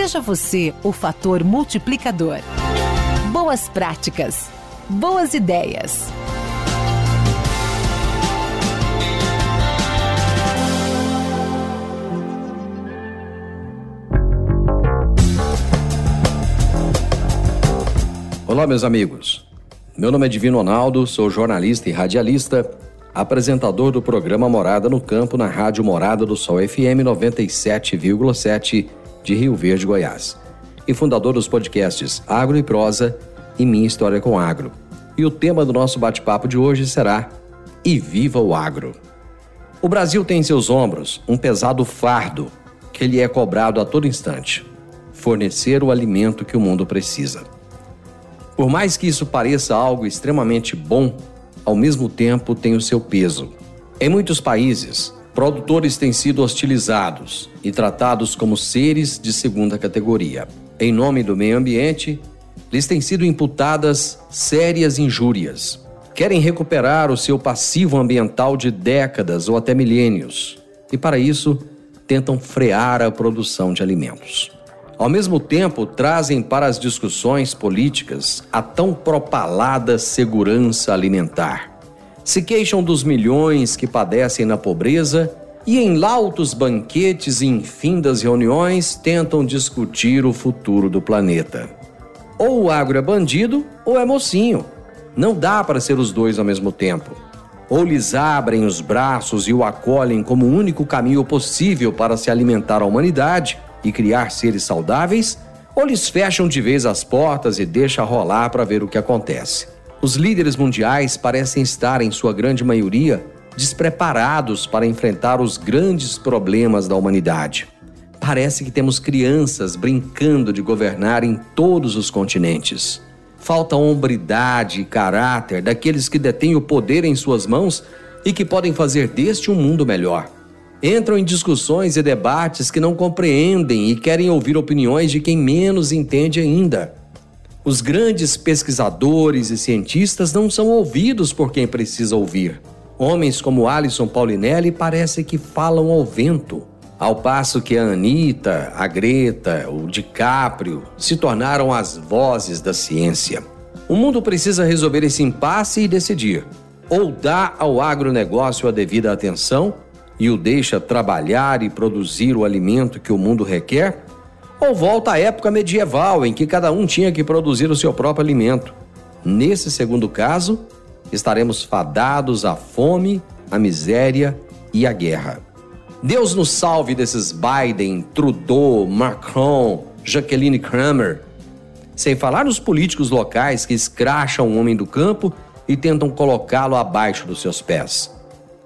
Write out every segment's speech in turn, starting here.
Seja você o fator multiplicador. Boas práticas. Boas ideias. Olá, meus amigos. Meu nome é Divino Ronaldo, sou jornalista e radialista, apresentador do programa Morada no Campo na Rádio Morada do Sol FM 97,7 de Rio Verde, Goiás, e fundador dos podcasts Agro e Prosa e Minha História com Agro. E o tema do nosso bate-papo de hoje será E Viva o Agro! O Brasil tem em seus ombros um pesado fardo que lhe é cobrado a todo instante: fornecer o alimento que o mundo precisa. Por mais que isso pareça algo extremamente bom, ao mesmo tempo tem o seu peso. Em muitos países, produtores têm sido hostilizados e tratados como seres de segunda categoria. Em nome do meio ambiente, lhes têm sido imputadas sérias injúrias. Querem recuperar o seu passivo ambiental de décadas ou até milênios, e para isso tentam frear a produção de alimentos. Ao mesmo tempo, trazem para as discussões políticas a tão propalada segurança alimentar se queixam dos milhões que padecem na pobreza e em lautos banquetes e infindas reuniões tentam discutir o futuro do planeta. Ou o agro é bandido ou é mocinho. Não dá para ser os dois ao mesmo tempo. Ou lhes abrem os braços e o acolhem como o único caminho possível para se alimentar a humanidade e criar seres saudáveis, ou lhes fecham de vez as portas e deixam rolar para ver o que acontece. Os líderes mundiais parecem estar, em sua grande maioria, despreparados para enfrentar os grandes problemas da humanidade. Parece que temos crianças brincando de governar em todos os continentes. Falta hombridade e caráter daqueles que detêm o poder em suas mãos e que podem fazer deste um mundo melhor. Entram em discussões e debates que não compreendem e querem ouvir opiniões de quem menos entende ainda. Os grandes pesquisadores e cientistas não são ouvidos por quem precisa ouvir. Homens como Alisson Paulinelli parece que falam ao vento, ao passo que a Anitta, a Greta, o DiCaprio se tornaram as vozes da ciência. O mundo precisa resolver esse impasse e decidir: ou dá ao agronegócio a devida atenção e o deixa trabalhar e produzir o alimento que o mundo requer, ou volta à época medieval, em que cada um tinha que produzir o seu próprio alimento. Nesse segundo caso, estaremos fadados à fome, à miséria e à guerra. Deus nos salve desses Biden, Trudeau, Macron, Jacqueline Kramer. Sem falar nos políticos locais que escracham o homem do campo e tentam colocá-lo abaixo dos seus pés.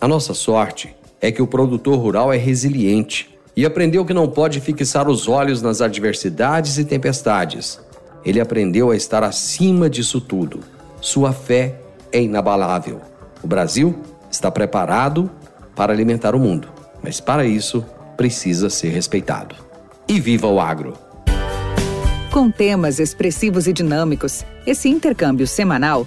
A nossa sorte é que o produtor rural é resiliente e aprendeu que não pode fixar os olhos nas adversidades e tempestades. Ele aprendeu a estar acima disso tudo. Sua fé é inabalável. O Brasil está preparado para alimentar o mundo, mas para isso precisa ser respeitado. E viva o agro! Com temas expressivos e dinâmicos, esse intercâmbio semanal